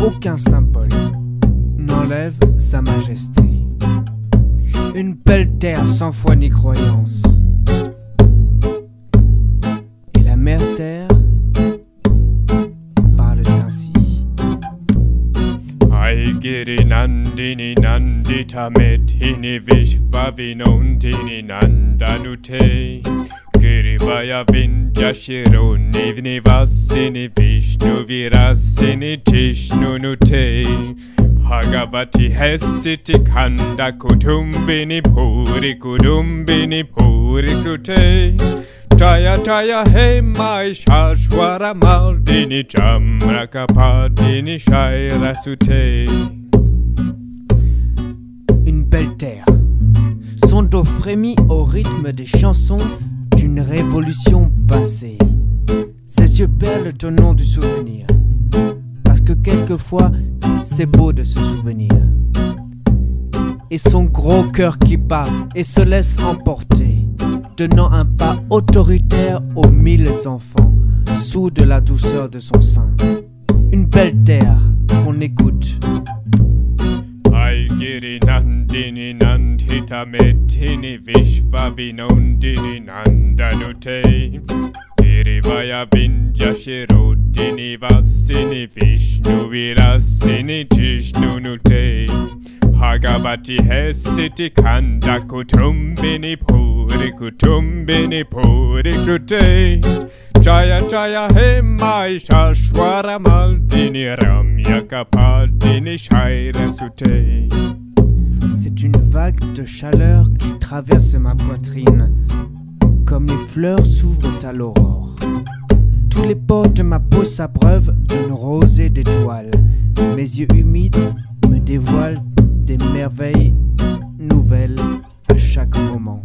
aucun symbole n'enlève sa majesté. Une belle terre sans foi ni croyance. Et la mère terre parle ainsi. Aigiri nandini nandita metini vishvavinondini nandanute Girivaya vinjashiro nivni vasini vishnu virasini tishnunute Bhagavati hesiti kanda kutumbini puri kudumbini puri krute Jaya Jaya Hey Mai Shashwara Maldini Jamrakapadini Shaira Sute Une belle terre. Son dos frémit au rythme des chansons d'une révolution passée. Ses yeux au nom du souvenir. Parce que quelquefois, c'est beau de se souvenir. Et son gros cœur qui bat et se laisse emporter, tenant un pas autoritaire aux mille enfants, sous de la douceur de son sein. Une belle terre qu'on écoute. Girivaya Vinjashirudini Vasini Vishnu Virasini Jishnunute Bhagavati Hesiti Kanda Kutumbini Puri Kutumbini Puri Krute Jaya Jaya He Mai Shashwara Maldini Ramya Kapadini Shaira Sute C'est une vague de chaleur qui traverse ma poitrine, comme les fleurs s'ouvrent à l'aurore. Tous les pores de ma peau s'abreuvent d'une rosée d'étoiles. Mes yeux humides me dévoilent des merveilles nouvelles à chaque moment.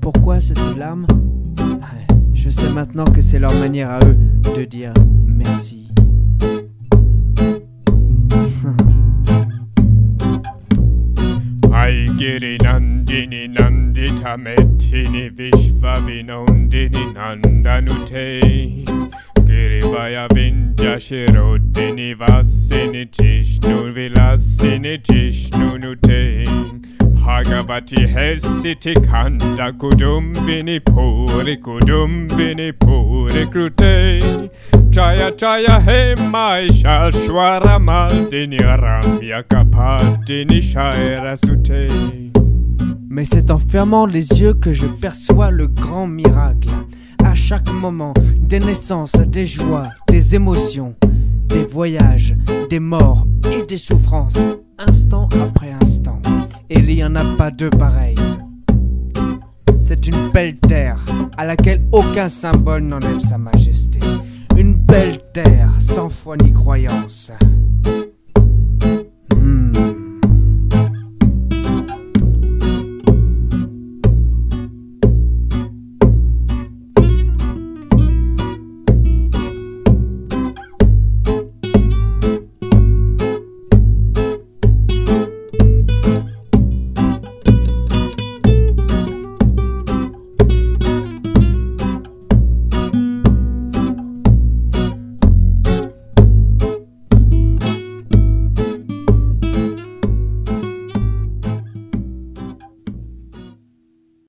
Pourquoi cette Ah, Je sais maintenant que c'est leur manière à eux de dire merci. Metini Vishvavinondini Nandanute. Girivaya Vinjashirudini Vasini Jishnu Vilasini Jishnunute Bhagavati Hesiti Kanda Kudumbini Puri Kudumbini Puri Krute. Jaya Jaya He Mai Shashwara Maldini Ramya Kapadini Shaira Sute Mais c'est en fermant les yeux que je perçois le grand miracle. À chaque moment, des naissances, des joies, des émotions, des voyages, des morts et des souffrances, instant après instant. Et il n'y en a pas deux pareils. C'est une belle terre à laquelle aucun symbole n'enlève sa majesté. Une belle terre sans foi ni croyance.